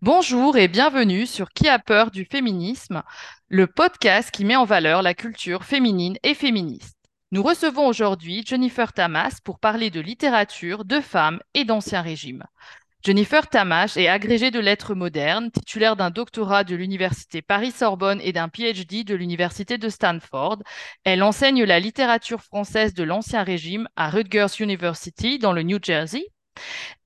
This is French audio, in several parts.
Bonjour et bienvenue sur Qui a peur du féminisme, le podcast qui met en valeur la culture féminine et féministe. Nous recevons aujourd'hui Jennifer Tamas pour parler de littérature, de femmes et d'ancien régime. Jennifer Tamas est agrégée de lettres modernes, titulaire d'un doctorat de l'université Paris-Sorbonne et d'un PhD de l'université de Stanford. Elle enseigne la littérature française de l'Ancien Régime à Rutgers University dans le New Jersey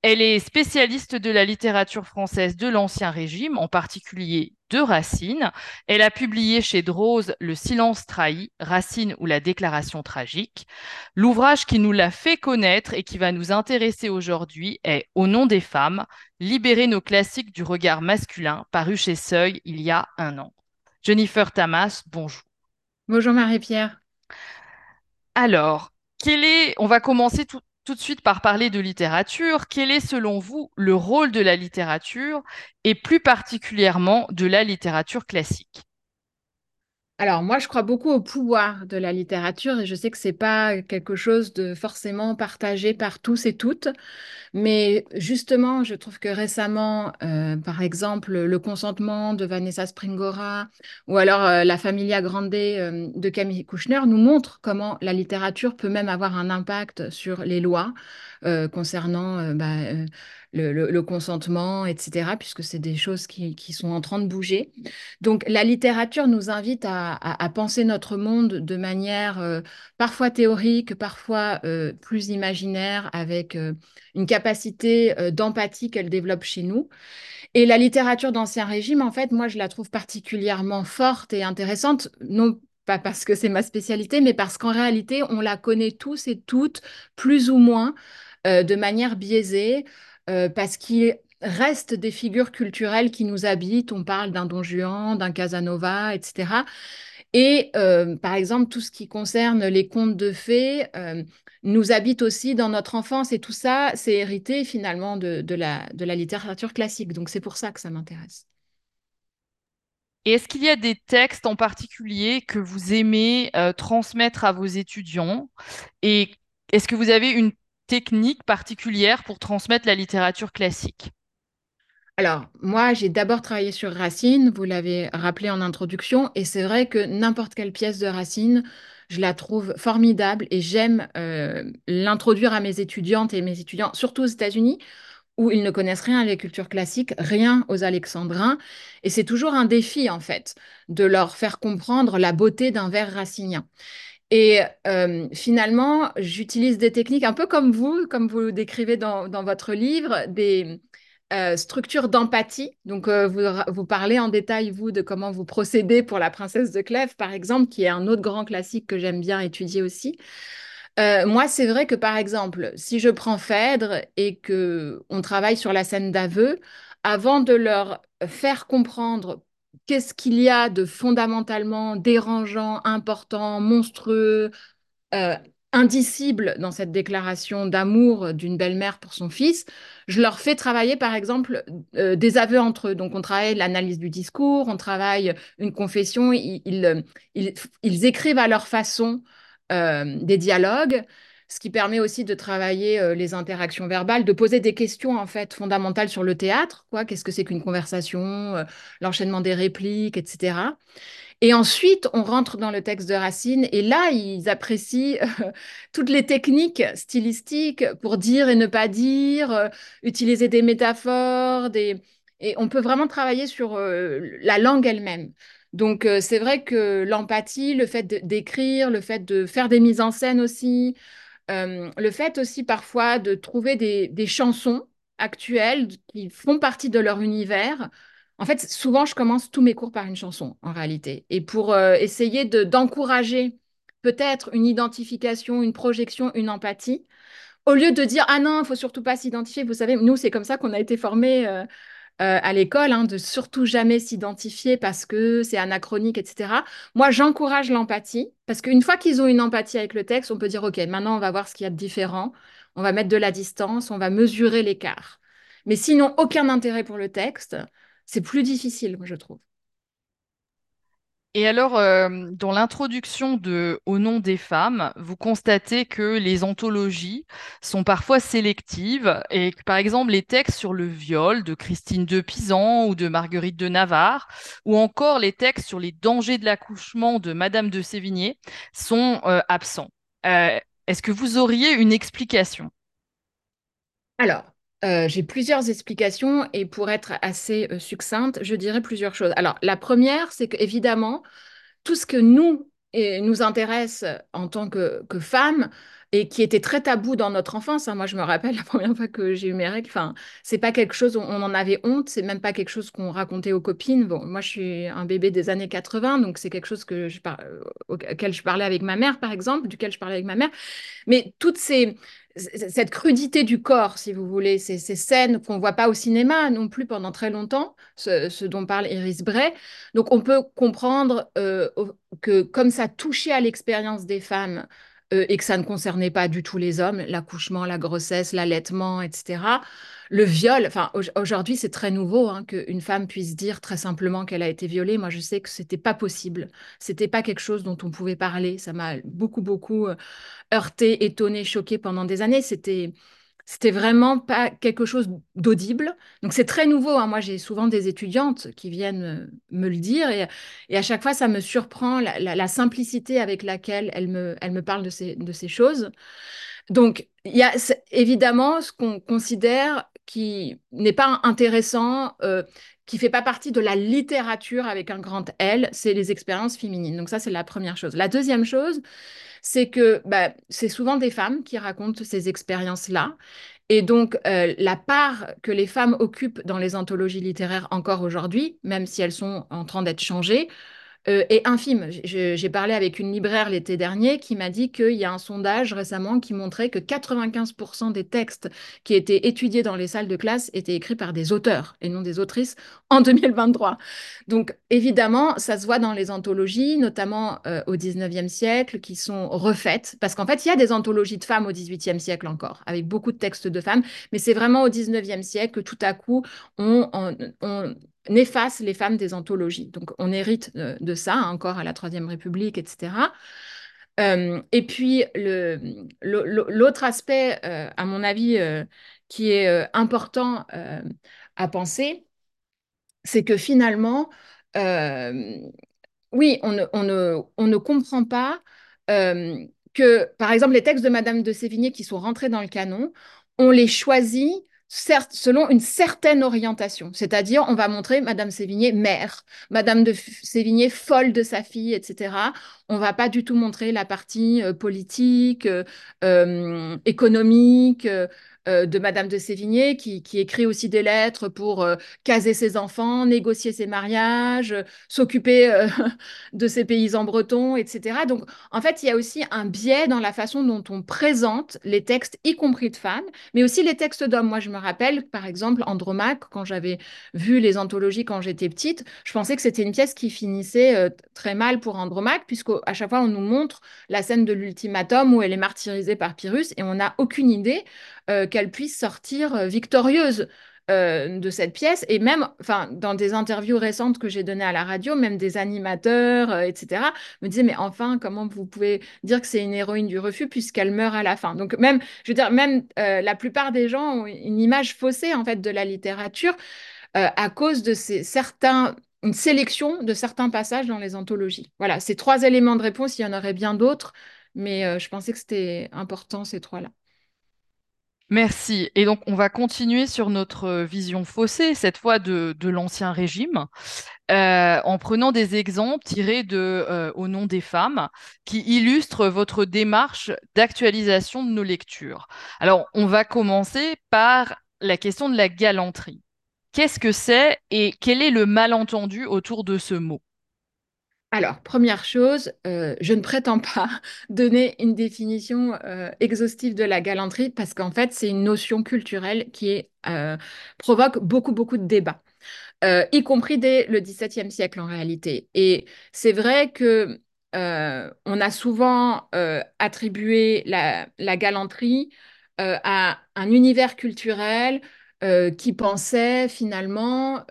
elle est spécialiste de la littérature française de l'Ancien Régime, en particulier de Racine. Elle a publié chez Drose Le silence trahi, Racine ou la déclaration tragique. L'ouvrage qui nous l'a fait connaître et qui va nous intéresser aujourd'hui est Au nom des femmes, libérer nos classiques du regard masculin, paru chez Seuil il y a un an. Jennifer Tamas, bonjour. Bonjour Marie-Pierre. Alors, quel est, on va commencer tout, tout de suite par parler de littérature. Quel est selon vous le rôle de la littérature et plus particulièrement de la littérature classique? Alors moi, je crois beaucoup au pouvoir de la littérature et je sais que c'est pas quelque chose de forcément partagé par tous et toutes, mais justement, je trouve que récemment, euh, par exemple, le consentement de Vanessa Springora ou alors euh, la Familia Grande euh, de Camille Kouchner nous montre comment la littérature peut même avoir un impact sur les lois concernant bah, le, consentement, etc., puisque c'est des choses qui, sont en train de bouger. Donc la littérature nous invite à, penser notre monde de manière euh, parfois théorique, parfois euh, plus imaginaire, avec euh, une capacité d'empathie qu'elle développe chez nous. Et la littérature d'Ancien Régime, en fait, moi, je la trouve particulièrement forte et intéressante, non pas parce que c'est ma spécialité, mais parce qu'en réalité, on la connaît tous et toutes, plus ou moins, de manière biaisée. Euh, parce qu'il reste des figures culturelles qui nous habitent. On parle d'un Don Juan, d'un Casanova, etc. Et euh, par exemple, tout ce qui concerne les contes de fées euh, nous habite aussi dans notre enfance et tout ça, c'est hérité finalement de, la, littérature classique. Donc c'est pour ça que ça m'intéresse. Et est-ce qu'il y a des textes en particulier que vous aimez transmettre à vos étudiants? Et est-ce que vous avez une technique particulière pour transmettre la littérature classique alors, moi, j'ai d'abord travaillé sur Racine, vous l'avez rappelé en introduction, et c'est vrai que n'importe quelle pièce de Racine, je la trouve formidable et j'aime euh, l'introduire à mes étudiantes et mes étudiants, surtout aux États-Unis, où ils ne connaissent rien à la culture classique, rien aux alexandrins. Et c'est toujours un défi, en fait, de leur faire comprendre la beauté d'un vers racinien. Et euh, finalement, j'utilise des techniques un peu comme vous, comme vous décrivez dans, votre livre, des euh, structures d'empathie. Donc, euh, vous, vous, parlez en détail, vous, de comment vous procédez pour La Princesse de Clèves, par exemple, qui est un autre grand classique que j'aime bien étudier aussi. moi, c'est vrai que, par exemple, si je prends Phèdre et que on travaille sur la scène d'aveu, avant de leur faire comprendre qu'est-ce qu'il y a de fondamentalement dérangeant, important, monstrueux, euh, indicible dans cette déclaration d'amour d'une belle-mère pour son fils, je leur fais travailler par exemple euh, des aveux entre eux. Donc on travaille l'analyse du discours, on travaille une confession, ils, ils, écrivent à leur façon euh, des dialogues ce qui permet aussi de travailler euh, les interactions verbales, de poser des questions en fait fondamentales sur le théâtre, quoi, qu'est-ce que c'est qu'une conversation, euh, l'enchaînement des répliques, etc. Et ensuite, on rentre dans le texte de Racine et là, ils apprécient euh, toutes les techniques stylistiques pour dire et ne pas dire, utiliser des métaphores, des... et on peut vraiment travailler sur la langue elle-même. Donc, c'est vrai que l'empathie, le fait d'écrire, le fait de faire des mises en scène aussi, le fait aussi parfois de trouver des, chansons actuelles qui font partie de leur univers. En fait, souvent, je commence tous mes cours par une chanson, en réalité. Et pour euh, essayer d'encourager peut-être une identification, une projection, une empathie, au lieu de dire, ah non, il faut surtout pas s'identifier. Vous savez, nous, c'est comme ça qu'on a été formés. Euh, euh, à l'école, hein, de surtout jamais s'identifier parce que c'est anachronique, etc. Moi, j'encourage l'empathie parce qu'une fois qu'ils ont une empathie avec le texte, on peut dire, OK, maintenant, on va voir ce qu'il y a de différent, on va mettre de la distance, on va mesurer l'écart. Mais sinon, aucun intérêt pour le texte, c'est plus difficile, je trouve. Et alors, euh, dans l'introduction de Au nom des femmes, vous constatez que les anthologies sont parfois sélectives et que, par exemple, les textes sur le viol de Christine de Pisan ou de Marguerite de Navarre, ou encore les textes sur les dangers de l'accouchement de Madame de Sévigné sont euh, absents. Euh, est-ce que vous auriez une explication? Alors, euh, j'ai plusieurs explications et pour être assez euh, succincte, je dirais plusieurs choses. Alors, la première, c'est qu'évidemment, tout ce que nous, nous intéresse en tant que femmes et qui était très tabou dans notre enfance. hein. Moi, je me rappelle la première fois que j'ai eu mes règles. Enfin, c'est pas quelque chose, on on en avait honte. C'est même pas quelque chose qu'on racontait aux copines. Bon, moi, je suis un bébé des années 80, donc c'est quelque chose que je par- auquel je parlais avec ma mère, par exemple, duquel je parlais avec ma mère. Mais toutes ces cette crudité du corps, si vous voulez, ces, ces scènes qu'on ne voit pas au cinéma non plus pendant très longtemps, ce, ce dont parle Iris Bray. Donc on peut comprendre euh, que comme ça touchait à l'expérience des femmes euh, et que ça ne concernait pas du tout les hommes, l'accouchement, la grossesse, l'allaitement, etc. Le viol, enfin aujourd'hui c'est très nouveau hein, qu'une femme puisse dire très simplement qu'elle a été violée. Moi je sais que c'était pas possible, c'était pas quelque chose dont on pouvait parler. Ça m'a beaucoup beaucoup euh, heurté, étonné, choqué pendant des années. C'était c'était vraiment pas quelque chose d'audible. Donc c'est très nouveau. hein. Moi, j'ai souvent des étudiantes qui viennent euh, me le dire et, à chaque fois, ça me surprend la, simplicité avec laquelle elles me, elles me parlent de ces, de ces choses. Donc, il y a évidemment ce qu'on considère qui n'est pas intéressant, euh, qui fait pas partie de la littérature avec un grand L, c'est les expériences féminines. Donc ça, c'est la première chose. La deuxième chose, c'est que bah, c'est souvent des femmes qui racontent ces expériences-là. Et donc, euh, la part que les femmes occupent dans les anthologies littéraires encore aujourd'hui, même si elles sont en train d'être changées, euh, est infime. J'ai parlé avec une libraire l'été dernier qui m'a dit qu'il y a un sondage récemment qui montrait que 95% des textes qui étaient étudiés dans les salles de classe étaient écrits par des auteurs et non des autrices en 2023. Donc évidemment, ça se voit dans les anthologies, notamment euh, au 19e siècle, qui sont refaites, parce qu'en fait, il y a des anthologies de femmes au 18e siècle encore, avec beaucoup de textes de femmes, mais c'est vraiment au 19e siècle que tout à coup, on efface les femmes des anthologies. Donc on hérite de, ça hein, encore à la Troisième République, etc. Euh, et puis l'autre aspect, euh, à mon avis, euh, qui est important à penser, c'est que finalement, oui, on ne, comprend pas que, par exemple, les textes de Madame de Sévigné qui sont rentrés dans le canon, on les choisit certes selon une certaine orientation. C'est-à-dire, on va montrer Madame Sévigné mère, Madame de Sévigné folle de sa fille, etc. On va pas du tout montrer la partie euh, politique, euh, euh, économique. Euh, de Madame de Sévigné, qui, écrit aussi des lettres pour euh, caser ses enfants, négocier ses mariages, s'occuper euh, de ces paysans bretons, etc. Donc, en fait, il y a aussi un biais dans la façon dont on présente les textes, y compris de femmes, mais aussi les textes d'hommes. Moi, je me rappelle, par exemple, Andromaque, quand j'avais vu les anthologies quand j'étais petite, je pensais que c'était une pièce qui finissait très mal pour Andromaque, puisqu'à chaque fois, on nous montre la scène de l'ultimatum où elle est martyrisée par Pyrrhus, et on n'a aucune idée euh, qu'elle puisse sortir euh, victorieuse euh, de cette pièce. Et même, enfin, dans des interviews récentes que j'ai données à la radio, même des animateurs, etc., me disaient, mais enfin, comment vous pouvez dire que c'est une héroïne du refus puisqu'elle meurt à la fin? Donc même, je veux dire, même la plupart des gens ont une image faussée, en fait, de la littérature à cause de ces certains une sélection de certains passages dans les anthologies. Voilà, ces trois éléments de réponse, il y en aurait bien d'autres, mais je pensais que c'était important, ces trois-là. Merci. Et donc, on va continuer sur notre euh, vision faussée, cette fois de, l'Ancien Régime, euh, en prenant des exemples tirés euh, Au nom des femmes, qui illustrent votre démarche d'actualisation de nos lectures. Alors, on va commencer par la question de la galanterie. Qu'est-ce que c'est et quel est le malentendu autour de ce mot? Alors, première chose, euh, je ne prétends pas donner une définition euh, exhaustive de la galanterie parce qu'en fait, c'est une notion culturelle qui euh, provoque beaucoup, beaucoup de débats, y compris dès le XVIIe siècle en réalité. Et c'est vrai que on a souvent attribué la, la galanterie à un univers culturel qui pensait finalement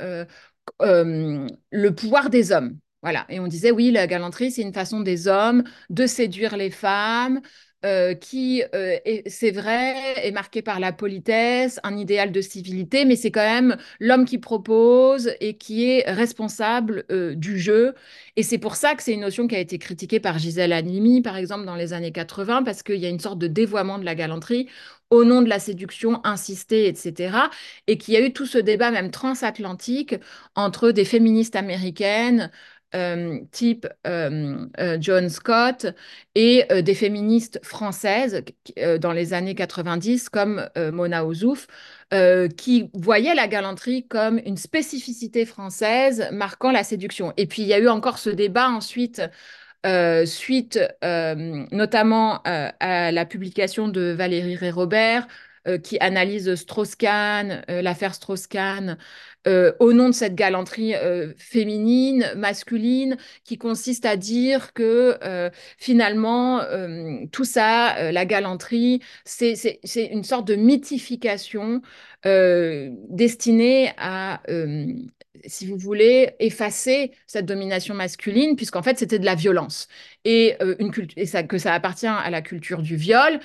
le pouvoir des hommes. Voilà. Et on disait, oui, la galanterie, c'est une façon des hommes de séduire les femmes, euh, qui, euh, est- c'est vrai, est marquée par la politesse, un idéal de civilité, mais c'est quand même l'homme qui propose et qui est responsable euh, du jeu. Et c'est pour ça que c'est une notion qui a été critiquée par Gisèle Halimi, par exemple, dans les années 80, parce qu'il y a une sorte de dévoiement de la galanterie au nom de la séduction insistée, etc. Et qu'il y a eu tout ce débat même transatlantique entre des féministes américaines type euh, euh, John Scott et euh, des féministes françaises euh, dans les années 90 comme euh, Mona Ozouf euh, qui voyaient la galanterie comme une spécificité française marquant la séduction. Et puis il y a eu encore ce débat ensuite euh, suite euh, notamment euh, à la publication de Valérie Rey-Robert, euh, qui analyse Strauss-Kahn, euh, l'affaire Strauss-Kahn, euh, au nom de cette galanterie euh, féminine, masculine, qui consiste à dire que euh, finalement, tout ça, la galanterie, c'est une sorte de mythification destinée à si vous voulez, effacer cette domination masculine, puisqu'en fait, c'était de la violence. Et, et que ça appartient à la culture du viol.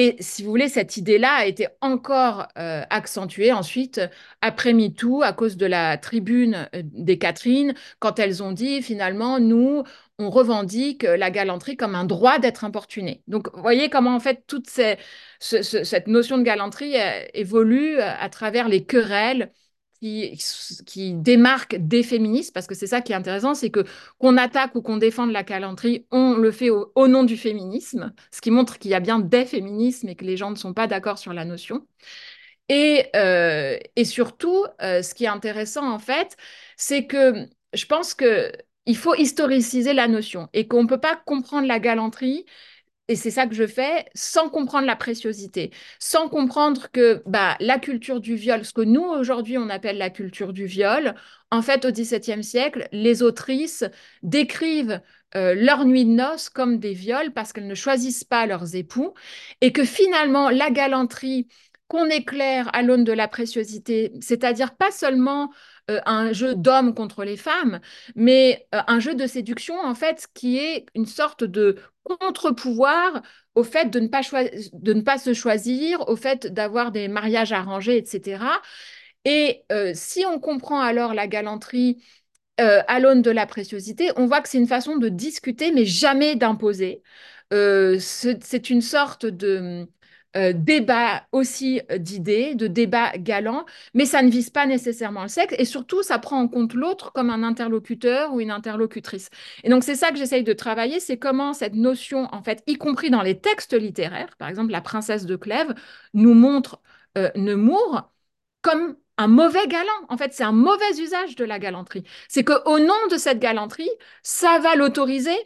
Et si vous voulez, cette idée-là a été encore euh, accentuée ensuite, après MeToo, à cause de la tribune euh, des Catherine, quand elles ont dit finalement, nous, on revendique la galanterie comme un droit d'être importuné. Donc, vous voyez comment en fait toute ces, ce- ce- cette notion de galanterie euh, évolue euh, à travers les querelles qui, démarquent des féministes, parce que c'est ça qui est intéressant, c'est que qu'on attaque ou qu'on défende la galanterie, on le fait au, au nom du féminisme, ce qui montre qu'il y a bien des féminismes et que les gens ne sont pas d'accord sur la notion. Et, euh, et surtout, euh, ce qui est intéressant en fait, c'est que je pense que il faut historiciser la notion et qu'on ne peut pas comprendre la galanterie et c'est ça que je fais sans comprendre la préciosité, sans comprendre que bah, la culture du viol, ce que nous aujourd'hui on appelle la culture du viol, en fait au XVIIe siècle, les autrices décrivent euh, leur nuit de noces comme des viols parce qu'elles ne choisissent pas leurs époux et que finalement la galanterie qu'on éclaire à l'aune de la préciosité, c'est-à-dire pas seulement euh, un jeu d'hommes contre les femmes, mais euh, un jeu de séduction en fait qui est une sorte de contre-pouvoir au fait de ne, pas de ne pas se choisir, au fait d'avoir des mariages arrangés, etc. Et euh, si on comprend alors la galanterie à l'aune de la préciosité, on voit que c'est une façon de discuter, mais jamais d'imposer. C'est une sorte de euh, débat aussi d'idées, de débat galant, mais ça ne vise pas nécessairement le sexe et surtout ça prend en compte l'autre comme un interlocuteur ou une interlocutrice. Et donc c'est ça que j'essaye de travailler, c'est comment cette notion, en fait, y compris dans les textes littéraires, par exemple La princesse de Clèves nous montre euh, Nemours comme un mauvais galant. En fait, c'est un mauvais usage de la galanterie. C'est qu'au nom de cette galanterie, ça va l'autoriser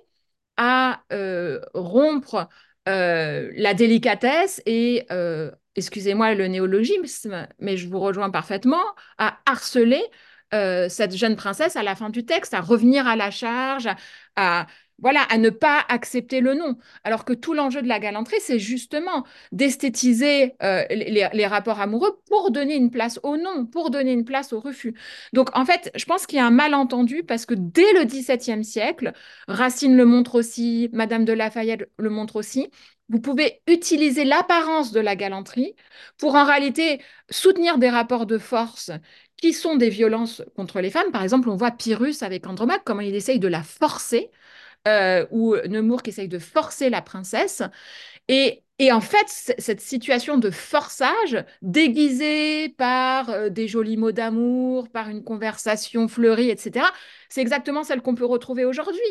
à euh, rompre euh, la délicatesse et, euh, excusez-moi le néologisme, mais je vous rejoins parfaitement, à harceler euh, cette jeune princesse à la fin du texte, à revenir à la charge, à voilà, à ne pas accepter le non. Alors que tout l'enjeu de la galanterie, c'est justement d'esthétiser euh, les, rapports amoureux pour donner une place au non, pour donner une place au refus. Donc, en fait, je pense qu'il y a un malentendu parce que dès le XVIIe siècle, Racine le montre aussi, Madame de Lafayette le montre aussi, vous pouvez utiliser l'apparence de la galanterie pour en réalité soutenir des rapports de force qui sont des violences contre les femmes. Par exemple, on voit Pyrrhus avec Andromaque, comment il essaye de la forcer euh, ou Nemours qui essaye de forcer la princesse. Et, et en fait, cette situation de forçage, déguisée par euh, des jolis mots d'amour, par une conversation fleurie, etc., c'est exactement celle qu'on peut retrouver aujourd'hui.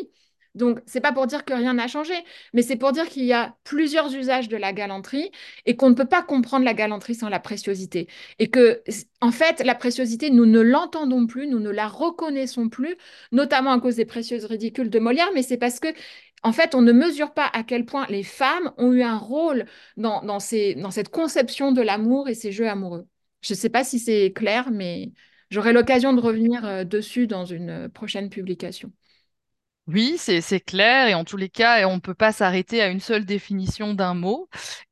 Donc, c'est pas pour dire que rien n'a changé, mais c'est pour dire qu'il y a plusieurs usages de la galanterie et qu'on ne peut pas comprendre la galanterie sans la préciosité. Et que, en fait, la préciosité, nous ne l'entendons plus, nous ne la reconnaissons plus, notamment à cause des précieuses ridicules de Molière, mais c'est parce que, en fait, on ne mesure pas à quel point les femmes ont eu un rôle dans, dans, cette conception de l'amour et ces jeux amoureux. Je ne sais pas si c'est clair, mais j'aurai l'occasion de revenir euh, dessus dans une prochaine publication. Oui, c'est clair et en tous les cas, on ne peut pas s'arrêter à une seule définition d'un mot.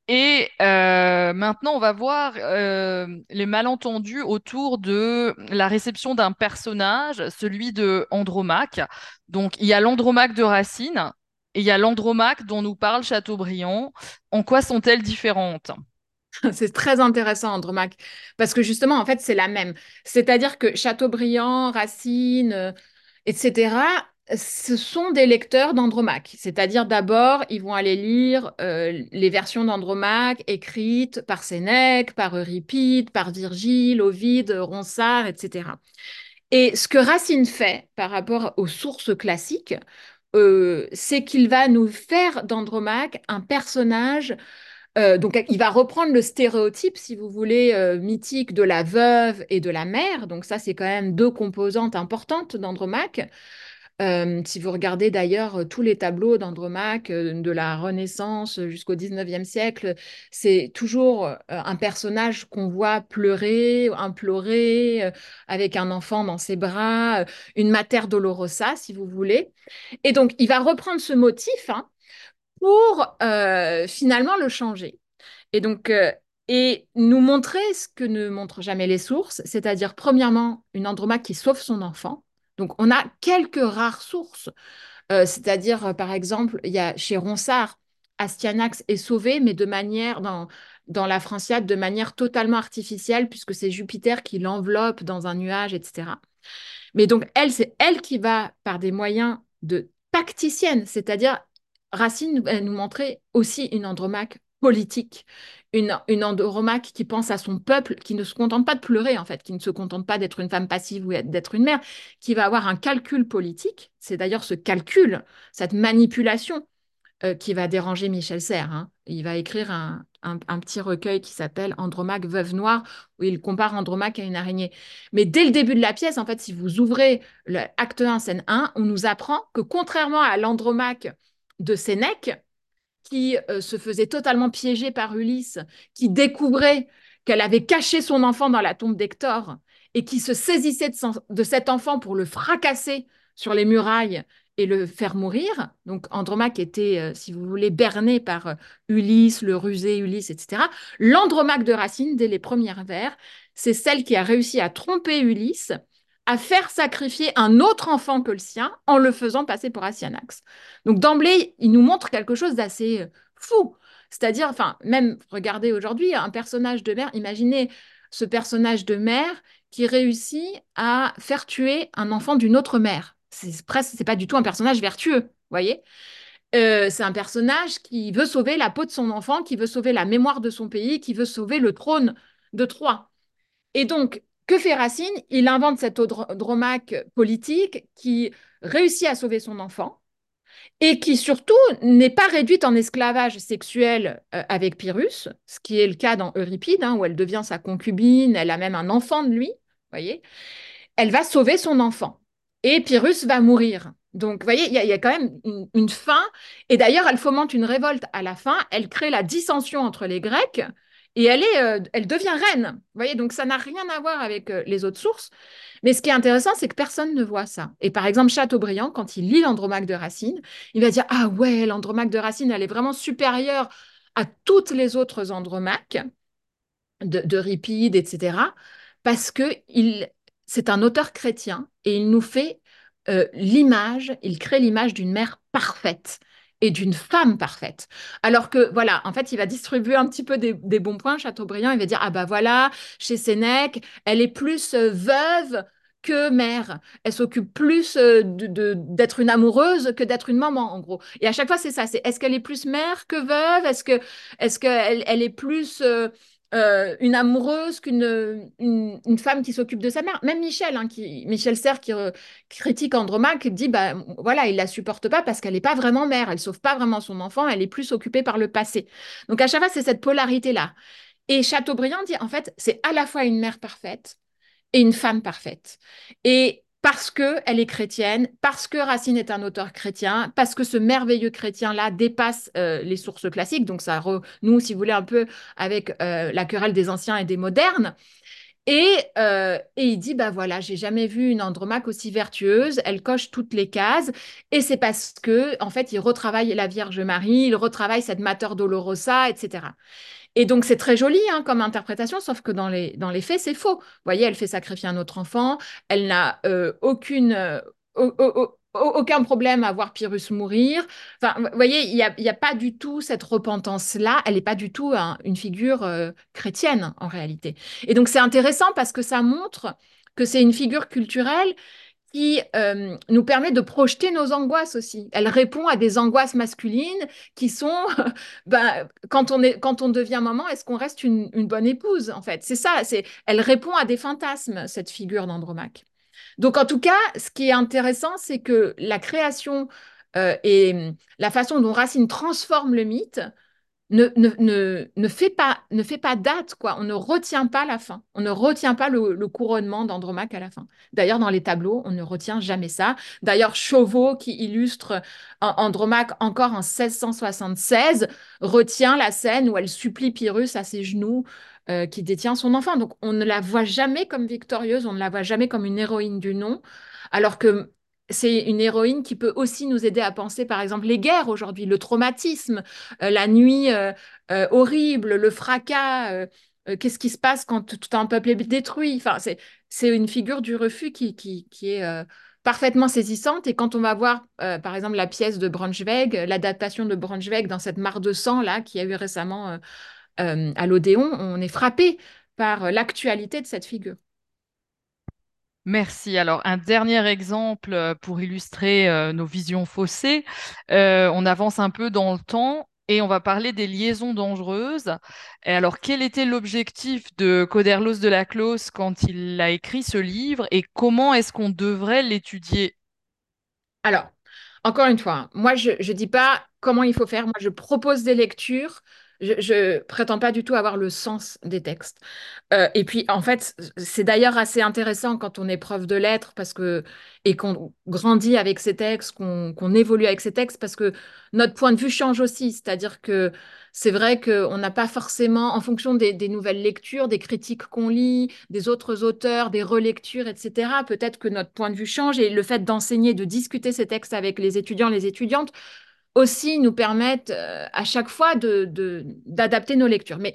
Et euh, maintenant, on va voir euh, les malentendus autour de la réception d'un personnage, celui de Andromaque. Donc, il y a l'Andromaque de Racine et il y a l'Andromaque dont nous parle Chateaubriand. En quoi sont-elles différentes? C'est très intéressant, Andromaque, parce que justement, en fait, c'est la même. C'est-à-dire que Chateaubriand, Racine, euh, etc., ce sont des lecteurs d'Andromaque. C'est-à-dire, d'abord, ils vont aller lire euh, les versions d'Andromaque écrites par Sénèque, par Euripide, par Virgile, Ovide, Ronsard, etc. Et ce que Racine fait par rapport aux sources classiques, euh, c'est qu'il va nous faire d'Andromaque un personnage euh, donc, il va reprendre le stéréotype, si vous voulez, mythique de la veuve et de la mère. Donc, ça, c'est quand même deux composantes importantes d'Andromaque. Si vous regardez d'ailleurs tous les tableaux d'Andromaque, de la Renaissance jusqu'au 19e siècle, c'est toujours un personnage qu'on voit pleurer, implorer, avec un enfant dans ses bras, une Mater Dolorosa, si vous voulez. Et donc, il va reprendre ce motif, hein, pour finalement le changer. Et donc, et nous montrer ce que ne montrent jamais les sources, c'est-à-dire, premièrement, une Andromaque qui sauve son enfant. Donc, on a quelques rares sources, euh, c'est-à-dire, par exemple, il y a chez Ronsard, Astyanax est sauvé, mais de manière, dans, dans la Franciade, de manière totalement artificielle, puisque c'est Jupiter qui l'enveloppe dans un nuage, etc. Mais donc, elle, c'est elle qui va, par des moyens de tacticienne, c'est-à-dire Racine nous montrait aussi une Andromaque politique, une, Andromaque qui pense à son peuple, qui ne se contente pas de pleurer en fait, qui ne se contente pas d'être une femme passive ou d'être une mère, qui va avoir un calcul politique. C'est d'ailleurs ce calcul, cette manipulation euh, qui va déranger Michel Serres. Hein. Il va écrire un, petit recueil qui s'appelle Andromaque veuve noire, où il compare Andromaque à une araignée. Mais dès le début de la pièce, en fait, si vous ouvrez l'acte 1, scène 1, on nous apprend que contrairement à l'Andromaque de Sénèque, qui euh, se faisait totalement piéger par Ulysse, qui découvrait qu'elle avait caché son enfant dans la tombe d'Hector et qui se saisissait de, cet enfant pour le fracasser sur les murailles et le faire mourir. Donc Andromaque était, euh, si vous voulez, berné par euh, Ulysse, le rusé Ulysse, etc. L'Andromaque de Racine, dès les premières vers, c'est celle qui a réussi à tromper Ulysse à faire sacrifier un autre enfant que le sien en le faisant passer pour Astyanax. Donc d'emblée, il nous montre quelque chose d'assez euh, fou. C'est-à-dire, enfin, même regardez aujourd'hui, un personnage de mère, imaginez ce personnage de mère qui réussit à faire tuer un enfant d'une autre mère. C'est presque, c'est pas du tout un personnage vertueux, voyez? Euh, c'est un personnage qui veut sauver la peau de son enfant, qui veut sauver la mémoire de son pays, qui veut sauver le trône de Troie. Et donc, que fait Racine? Il invente cette Andromaque politique qui réussit à sauver son enfant et qui surtout n'est pas réduite en esclavage sexuel euh, avec Pyrrhus, ce qui est le cas dans Euripide, hein, où elle devient sa concubine, elle a même un enfant de lui, voyez? Elle va sauver son enfant et Pyrrhus va mourir. Donc, vous voyez, il y, a quand même une fin. Et d'ailleurs, elle fomente une révolte à la fin. Elle crée la dissension entre les Grecs et elle, est, euh, elle devient reine. Vous voyez, donc ça n'a rien à voir avec euh, les autres sources. Mais ce qui est intéressant, c'est que personne ne voit ça. Et par exemple, Chateaubriand, quand il lit l'Andromaque de Racine, il va dire Ah ouais, l'Andromaque de Racine, elle est vraiment supérieure à toutes les autres Andromaques de, etc. Parce que il, c'est un auteur chrétien et il nous fait euh, l'image, il crée l'image d'une mère parfaite et d'une femme parfaite. Alors que, voilà, en fait, il va distribuer un petit peu des, bons points, Chateaubriand, il va dire, ah bah voilà, chez Sénèque, elle est plus euh, veuve que mère. Elle s'occupe plus euh, d'être une amoureuse que d'être une maman, en gros. Et à chaque fois, c'est ça. C'est est-ce qu'elle est plus mère que veuve? Est-ce que est-ce qu'elle elle est plus euh, euh, une amoureuse qu'une une, femme qui s'occupe de sa mère. Même Michel, hein, qui, Michel Serres qui critique Andromaque, dit bah voilà, il la supporte pas parce qu'elle n'est pas vraiment mère, elle sauve pas vraiment son enfant, elle est plus occupée par le passé. Donc à chaque fois, c'est cette polarité-là. Et Chateaubriand dit en fait, c'est à la fois une mère parfaite et une femme parfaite. Et parce qu'elle est chrétienne, parce que Racine est un auteur chrétien, parce que ce merveilleux chrétien-là dépasse euh, les sources classiques. Donc ça nous, si vous voulez, un peu avec euh, la querelle des anciens et des modernes. Et, euh, et il dit, bah voilà, j'ai jamais vu une Andromaque aussi vertueuse, elle coche toutes les cases, et c'est parce que, en fait, il retravaille la Vierge Marie, il retravaille cette Mater Dolorosa, etc. Et donc, c'est très joli hein, comme interprétation, sauf que dans les, faits, c'est faux. Vous voyez, elle fait sacrifier un autre enfant, elle n'a euh, aucune, euh, aucun problème à voir Pyrrhus mourir. Enfin, vous voyez, il n'y a, a pas du tout cette repentance-là, elle n'est pas du tout une figure euh, chrétienne en réalité. Et donc, c'est intéressant parce que ça montre que c'est une figure culturelle qui euh, nous permet de projeter nos angoisses aussi. Elle répond à des angoisses masculines qui sont, ben, quand, on est, quand on devient maman, est-ce qu'on reste une, une bonne épouse, en fait? C'est ça, elle répond à des fantasmes, cette figure d'Andromaque. Donc, en tout cas, ce qui est intéressant, c'est que la création euh, et la façon dont Racine transforme le mythe ne, ne, ne, ne fait pas, ne fait pas date, quoi. On ne retient pas la fin. On ne retient pas le, le couronnement d'Andromaque à la fin. D'ailleurs, dans les tableaux, on ne retient jamais ça. D'ailleurs, Chauveau, qui illustre Andromaque encore en 1676, retient la scène où elle supplie Pyrrhus à ses genoux euh, qui détient son enfant. Donc, on ne la voit jamais comme victorieuse, on ne la voit jamais comme une héroïne du nom, alors que c'est une héroïne qui peut aussi nous aider à penser, par exemple, les guerres aujourd'hui, le traumatisme, euh, la nuit euh, euh, horrible, le fracas. Qu'est-ce qui se passe quand tout un peuple est détruit? Enfin, c'est, une figure du refus qui, qui, qui est parfaitement saisissante. Et quand on va voir, par exemple, la pièce de Braunschweig, l'adaptation de Braunschweig dans cette mare de sang là qu'il y a eu récemment à l'Odéon, on est frappé par l'actualité de cette figure. Merci. Alors, un dernier exemple euh, pour illustrer euh, nos visions faussées. Euh, on avance un peu dans le temps et on va parler des liaisons dangereuses. Et alors, quel était l'objectif de Coderlos de la Clos quand il a écrit ce livre et comment est-ce qu'on devrait l'étudier? Alors, encore une fois, moi, je ne dis pas comment il faut faire. Moi, je propose des lectures. Je, prétends pas du tout avoir le sens des textes. Euh, et puis, en fait, c'est d'ailleurs assez intéressant quand on est prof de lettres parce que, et qu'on grandit avec ces textes, qu'on qu'on évolue avec ces textes, parce que notre point de vue change aussi. C'est-à-dire que c'est vrai qu'on n'a pas forcément, en fonction des, des nouvelles lectures, des critiques qu'on lit, des autres auteurs, des relectures, etc., peut-être que notre point de vue change et le fait d'enseigner, de discuter ces textes avec les étudiants, les étudiantes, aussi nous permettent euh, à chaque fois de, de- d'adapter nos lectures. Mais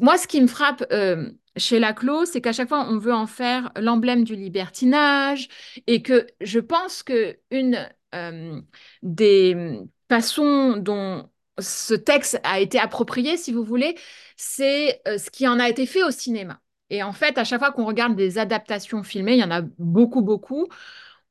moi, ce qui me frappe euh, chez Laclos, c'est qu'à chaque fois, on veut en faire l'emblème du libertinage et que je pense que une euh, des façons dont ce texte a été approprié, si vous voulez, c'est euh, ce qui en a été fait au cinéma. Et en fait, à chaque fois qu'on regarde des adaptations filmées, il y en a beaucoup, beaucoup,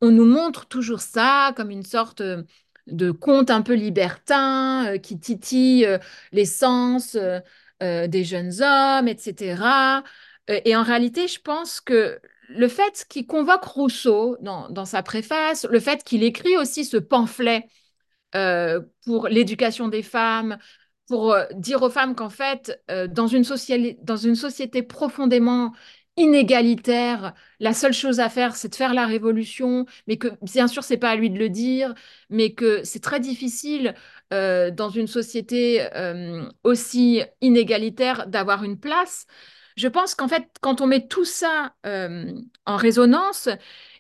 on nous montre toujours ça comme une sorte euh, de conte un peu libertin euh, qui titille euh, les sens euh, des jeunes hommes, etc. Et en réalité, je pense que le fait qu'il convoque Rousseau dans, dans sa préface, le fait qu'il écrit aussi ce pamphlet pour l'éducation des femmes, pour dire aux femmes qu'en fait, dans une dans une société profondément inégalitaire, la seule chose à faire, c'est de faire la révolution, mais que bien sûr, c'est pas à lui de le dire, mais que c'est très difficile euh, dans une société euh, aussi inégalitaire d'avoir une place. Je pense qu'en fait, quand on met tout ça euh, en résonance,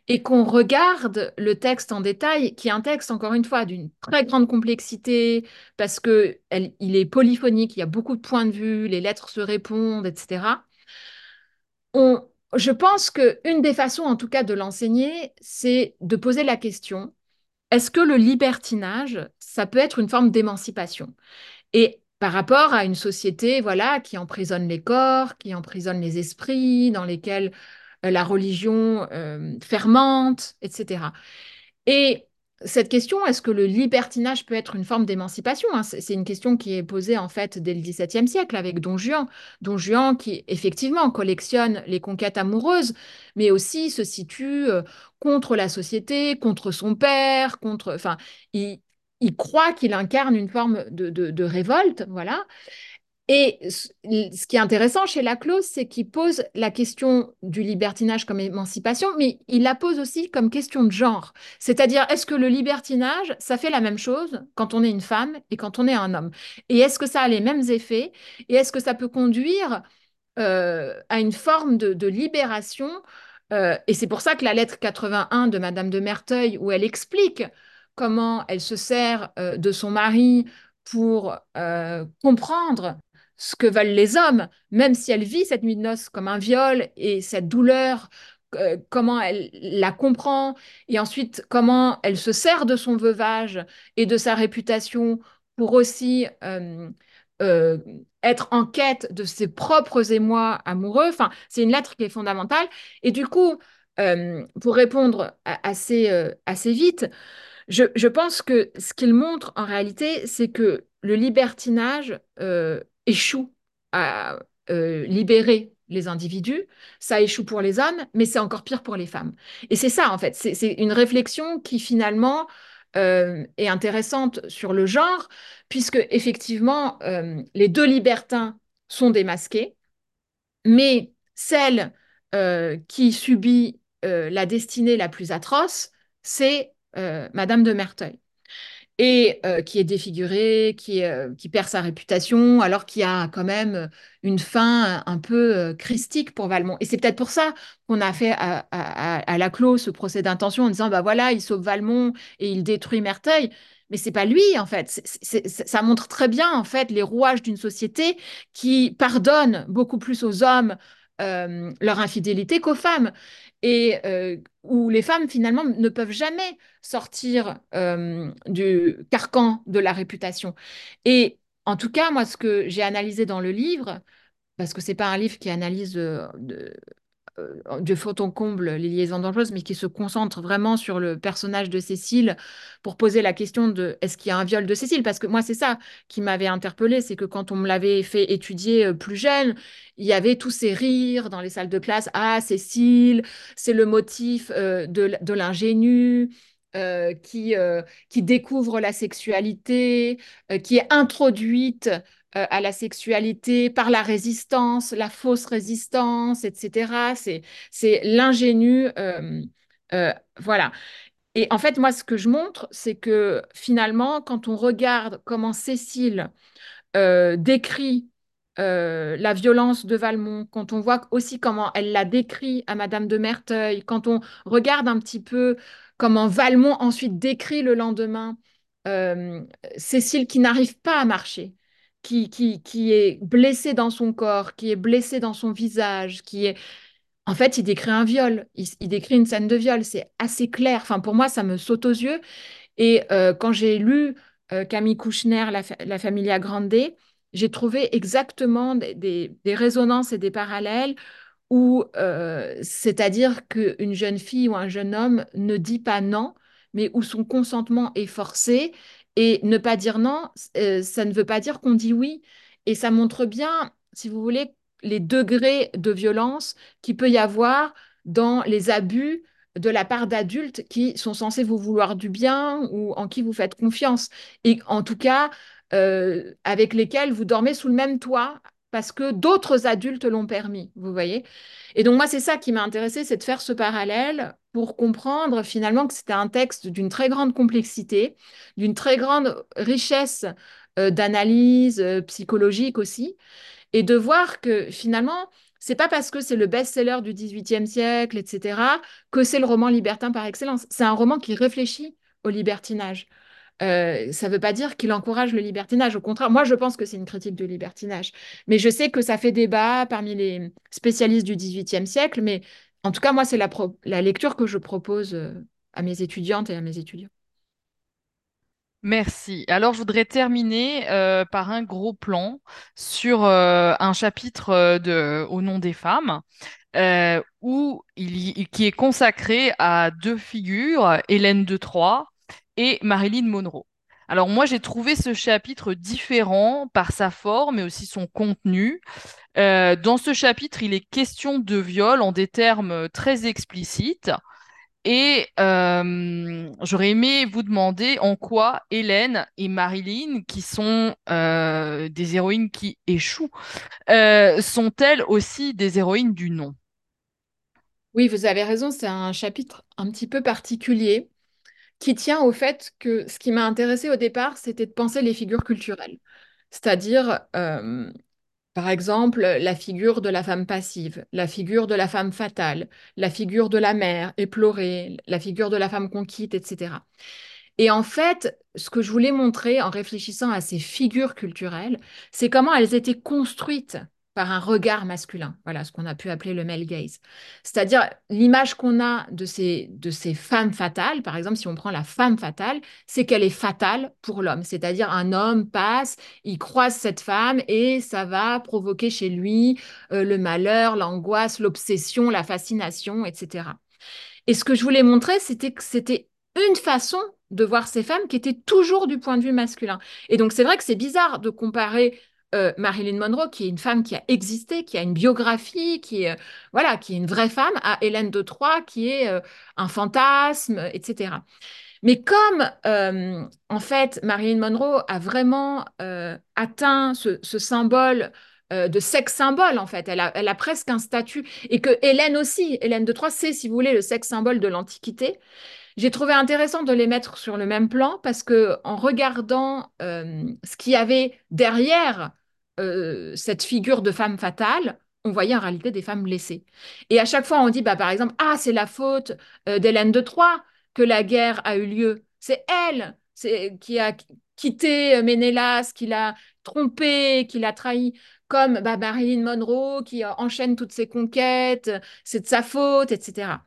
et qu'on regarde le texte en détail, qui est un texte, encore une fois, d'une très grande complexité, parce que elle- il est polyphonique, il y a beaucoup de points de vue, les lettres se répondent, etc. Je pense qu'une des façons, en tout cas, de l'enseigner, c'est de poser la question, est-ce que le libertinage, ça peut être une forme d'émancipation? Et par rapport à une société, voilà, qui emprisonne les corps, qui emprisonne les esprits, dans lesquels euh, la religion euh, fermente, etc. Et cette question, est-ce que le libertinage peut être une forme d'émancipation? hein? C'est une question qui est posée en fait dès le XVIIe siècle avec Don Juan. Don Juan qui effectivement collectionne les conquêtes amoureuses, mais aussi se situe euh, contre la société, contre son père, contre, enfin, il, croit qu'il incarne une forme de- de révolte, voilà. Et ce qui est intéressant chez Laclos, c'est qu'il pose la question du libertinage comme émancipation, mais il la pose aussi comme question de genre. C'est-à-dire, est-ce que le libertinage, ça fait la même chose quand on est une femme et quand on est un homme? Et est-ce que ça a les mêmes effets? Et est-ce que ça peut conduire euh, à une forme de, libération? Euh, et c'est pour ça que la lettre 81 de Madame de Merteuil, où elle explique comment elle se sert euh, de son mari pour comprendre ce que veulent les hommes, même si elle vit cette nuit de noces comme un viol et cette douleur, euh, comment elle la comprend, et ensuite comment elle se sert de son veuvage et de sa réputation pour aussi euh, euh, être en quête de ses propres émois amoureux. Enfin, c'est une lettre qui est fondamentale. Et du coup, pour répondre assez, assez vite, je, je pense que ce qu'il montre en réalité, c'est que le libertinage échoue à euh, libérer les individus. Ça échoue pour les hommes, mais c'est encore pire pour les femmes. Et c'est ça, en fait. C'est une réflexion qui, finalement, euh, est intéressante sur le genre, puisque, effectivement, euh, les deux libertins sont démasqués, mais celle qui subit la destinée la plus atroce, c'est Madame de Merteuil et euh, qui est défiguré, qui, euh, qui perd sa réputation, alors qu'il y a quand même une fin un peu euh, christique pour Valmont. Et c'est peut-être pour ça qu'on a fait à, la clos ce procès d'intention en disant, bah voilà, il sauve Valmont et il détruit Merteuil. Mais c'est pas lui, en fait. Ça montre très bien, en fait, les rouages d'une société qui pardonne beaucoup plus aux hommes leur infidélité qu'aux femmes. Et où les femmes, finalement, ne peuvent jamais sortir du carcan de la réputation. Et en tout cas, moi, ce que j'ai analysé dans le livre, parce que c'est pas un livre qui analyse de, de fond en comble les liaisons dangereuses, mais qui se concentre vraiment sur le personnage de Cécile pour poser la question de est-ce qu'il y a un viol de Cécile? Parce que moi, c'est ça qui m'avait interpellée, c'est que quand on me l'avait fait étudier euh, plus jeune, il y avait tous ces rires dans les salles de classe. Ah, Cécile, c'est le motif euh, de, de l'ingénu. euh, qui, euh, qui découvre la sexualité, euh, qui est introduite euh, à la sexualité par la résistance, la fausse résistance, etc. C'est, c'est l'ingénu. euh, euh, voilà. Et en fait, moi, ce que je montre, c'est que finalement, quand on regarde comment Cécile euh, décrit euh, la violence de Valmont, quand on voit aussi comment elle l'a décrit à Madame de Merteuil, quand on regarde un petit peu comment Valmont ensuite décrit le lendemain euh, Cécile qui n'arrive pas à marcher, qui, qui, qui est blessée dans son corps, qui est blessée dans son visage, qui est... En fait, il décrit un viol, il, décrit une scène de viol, c'est assez clair. Enfin, pour moi, ça me saute aux yeux. Et euh, quand j'ai lu euh, Camille Kouchner, La, La Familia Grande, j'ai trouvé exactement des, des- des résonances et des parallèles où, euh, c'est-à-dire qu'une jeune fille ou un jeune homme ne dit pas non, mais où son consentement est forcé. Et ne pas dire non, euh, ça ne veut pas dire qu'on dit oui. Et ça montre bien, si vous voulez, les degrés de violence qu'il peut y avoir dans les abus de la part d'adultes qui sont censés vous vouloir du bien ou en qui vous faites confiance. Et en tout cas, euh, avec lesquels vous dormez sous le même toit parce que d'autres adultes l'ont permis, vous voyez. Et donc moi, c'est ça qui m'a intéressé, c'est de faire ce parallèle pour comprendre finalement que c'était un texte d'une très grande complexité, d'une très grande richesse euh, d'analyse euh, psychologique aussi, et de voir que finalement, c'est pas parce que c'est le best-seller du XVIIIe siècle, etc., que c'est le roman libertin par excellence. C'est un roman qui réfléchit au libertinage. Euh, ça ne veut pas dire qu'il encourage le libertinage. Au contraire, moi, je pense que c'est une critique du libertinage. Mais je sais que ça fait débat parmi les spécialistes du XVIIIe siècle. Mais en tout cas, moi, c'est la, lecture que je propose euh, à mes étudiantes et à mes étudiants. Merci. Alors, je voudrais terminer euh, par un gros plan sur euh, un chapitre Au nom des femmes, où qui est consacré à deux figures, Hélène de Troie et Marilyn Monroe. Alors, moi, j'ai trouvé ce chapitre différent par sa forme et aussi son contenu. Euh, dans ce chapitre, il est question de viol en des termes très explicites. Et euh, j'aurais aimé vous demander en quoi Hélène et Marilyn, qui sont euh, des héroïnes qui échouent, euh, sont-elles aussi des héroïnes du nom? Oui, vous avez raison, c'est un chapitre un petit peu particulier qui tient au fait que ce qui m'a intéressé au départ, c'était de penser les figures culturelles. C'est-à-dire, euh, Par exemple, la figure de la femme passive, la figure de la femme fatale, la figure de la mère éplorée, la figure de la femme conquise, etc. Et en fait, ce que je voulais montrer en réfléchissant à ces figures culturelles, c'est comment elles étaient construites par un regard masculin. Voilà ce qu'on a pu appeler le male gaze. C'est-à-dire l'image qu'on a de ces, de ces femmes fatales, par exemple, si on prend la femme fatale, c'est qu'elle est fatale pour l'homme. C'est-à-dire un homme passe, il croise cette femme et ça va provoquer chez lui euh, le malheur, l'angoisse, l'obsession, la fascination, etc. Et ce que je voulais montrer, c'était que c'était une façon de voir ces femmes qui était toujours du point de vue masculin. Et donc c'est vrai que c'est bizarre de comparer euh, Marilyn Monroe, qui est une femme qui a existé, qui a une biographie, qui est, euh, voilà, qui est une vraie femme, à Hélène de Troyes, qui est euh, un fantasme, etc. Mais comme, en fait, Marilyn Monroe a vraiment atteint ce, symbole de sexe symbole, en fait. Elle a, elle a, presque un statut. Et que Hélène aussi, Hélène de Troyes, c'est, si vous voulez, le sexe symbole de l'Antiquité. J'ai trouvé intéressant de les mettre sur le même plan parce que en regardant euh, ce qu'il y avait derrière euh, cette figure de femme fatale, on voyait en réalité des femmes blessées. Et à chaque fois, on dit, bah, par exemple, ah, c'est la faute euh, d'Hélène de Troyes que la guerre a eu lieu. C'est elle qui a quitté Ménélas, qui l'a trompé, qui l'a trahi comme bah, Marilyn Monroe qui enchaîne toutes ses conquêtes, c'est de sa faute, etc.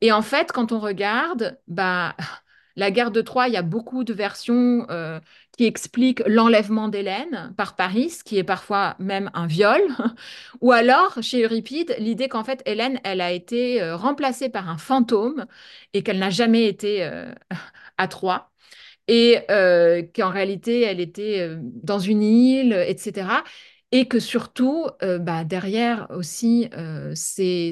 Et en fait, quand on regarde, bah, la guerre de Troie, il y a beaucoup de versions euh, qui expliquent l'enlèvement d'Hélène par Paris, qui est parfois même un viol. Ou alors, chez Euripide, l'idée qu'en fait, Hélène, elle a été euh, remplacée par un fantôme et qu'elle n'a jamais été euh, à Troie. Et qu'en réalité, elle était dans une île, etc. Et que surtout, bah, derrière aussi, c'est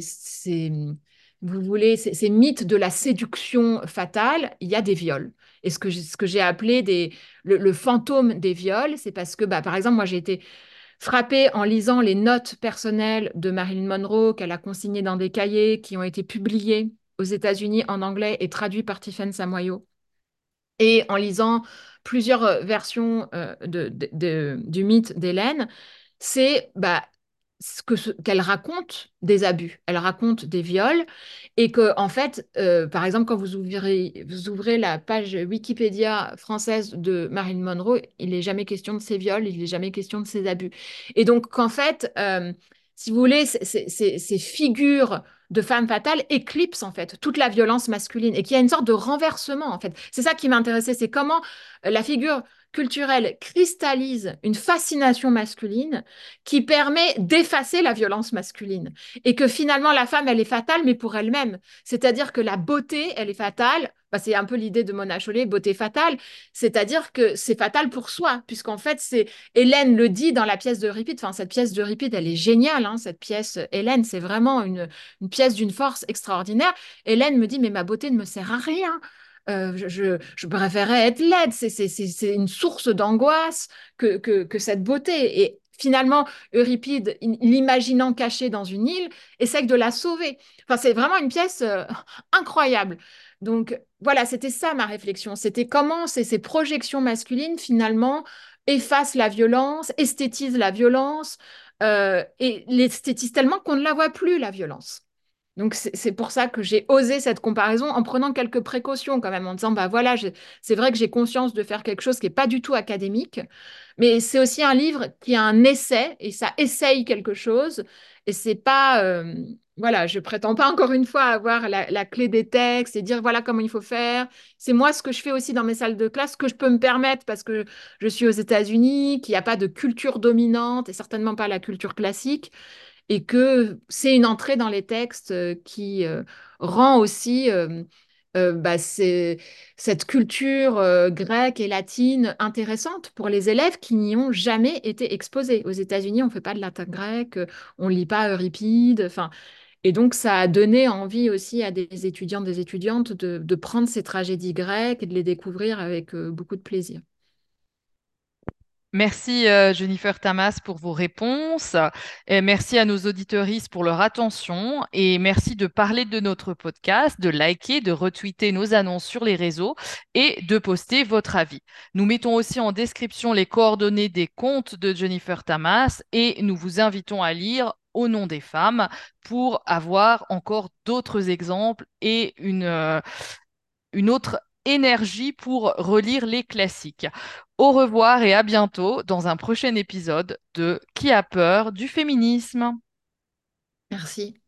vous voulez, ces, mythes de la séduction fatale, il y a des viols. Et ce que, j'ai appelé le, fantôme des viols, c'est parce que, bah, par exemple, moi j'ai été frappée en lisant les notes personnelles de Marilyn Monroe qu'elle a consignées dans des cahiers qui ont été publiés aux États-Unis en anglais et traduits par Tiffen Samoyo. Et en lisant plusieurs versions euh, du mythe d'Hélène, c'est bah, qu'elle raconte des abus, elle raconte des viols, et que en fait, euh, par exemple, quand vous ouvrez, vous ouvrez la page Wikipédia française de Marilyn Monroe, il n'est jamais question de ces viols, il n'est jamais question de ces abus. Et donc, qu'en fait, euh, si vous voulez, ces figures de femmes fatales éclipsent en fait toute la violence masculine et qu'il y a une sorte de renversement en fait. C'est ça qui m'intéressait, c'est comment la figure culturelle cristallise une fascination masculine qui permet d'effacer la violence masculine. Et que finalement, la femme, elle est fatale, mais pour elle-même. C'est-à-dire que la beauté, elle est fatale. Bah, c'est un peu l'idée de Mona Chollet, beauté fatale. C'est-à-dire que c'est fatal pour soi, puisqu'en fait, c'est Hélène le dit dans la pièce de Ripide. Enfin, cette pièce de Ripide, elle est géniale. Hein, cette pièce, Hélène, c'est vraiment une pièce d'une force extraordinaire. Hélène me dit, mais ma beauté ne me sert à rien. Euh, je, je, préférais être laide. C'est une source d'angoisse que, cette beauté. Et finalement, Euripide, l'imaginant caché dans une île, essaye de la sauver. Enfin, c'est vraiment une pièce euh, incroyable. Donc voilà, c'était ça ma réflexion. C'était comment ces projections masculines, finalement, effacent la violence, esthétisent la violence, euh, et l'esthétisent tellement qu'on ne la voit plus, la violence. Donc c'est pour ça que j'ai osé cette comparaison en prenant quelques précautions quand même, en disant, bah voilà, c'est vrai que j'ai conscience de faire quelque chose qui n'est pas du tout académique, mais c'est aussi un livre qui a un essai et ça essaye quelque chose. Et c'est pas, euh, voilà, je prétends pas encore une fois avoir la, clé des textes et dire voilà comment il faut faire. C'est moi ce que je fais aussi dans mes salles de classe, que je peux me permettre parce que je suis aux États-Unis, qu'il n'y a pas de culture dominante et certainement pas la culture classique et que c'est une entrée dans les textes euh, qui euh, rend aussi euh, bah, cette culture grecque et latine intéressante pour les élèves qui n'y ont jamais été exposés. Aux États-Unis, on ne fait pas de latin grec, on ne lit pas Euripide. Et donc, ça a donné envie aussi à des étudiants, des étudiantes de prendre ces tragédies grecques et de les découvrir avec beaucoup de plaisir. Merci euh, Jennifer Tamas pour vos réponses. Merci à nos auditeuristes pour leur attention et merci de parler de notre podcast, de liker, de retweeter nos annonces sur les réseaux et de poster votre avis. Nous mettons aussi en description les coordonnées des comptes de Jennifer Tamas et nous vous invitons à lire Au nom des femmes pour avoir encore d'autres exemples et une, euh, une autre énergie pour relire les classiques. Au revoir et à bientôt dans un prochain épisode de Qui a peur du féminisme? Merci.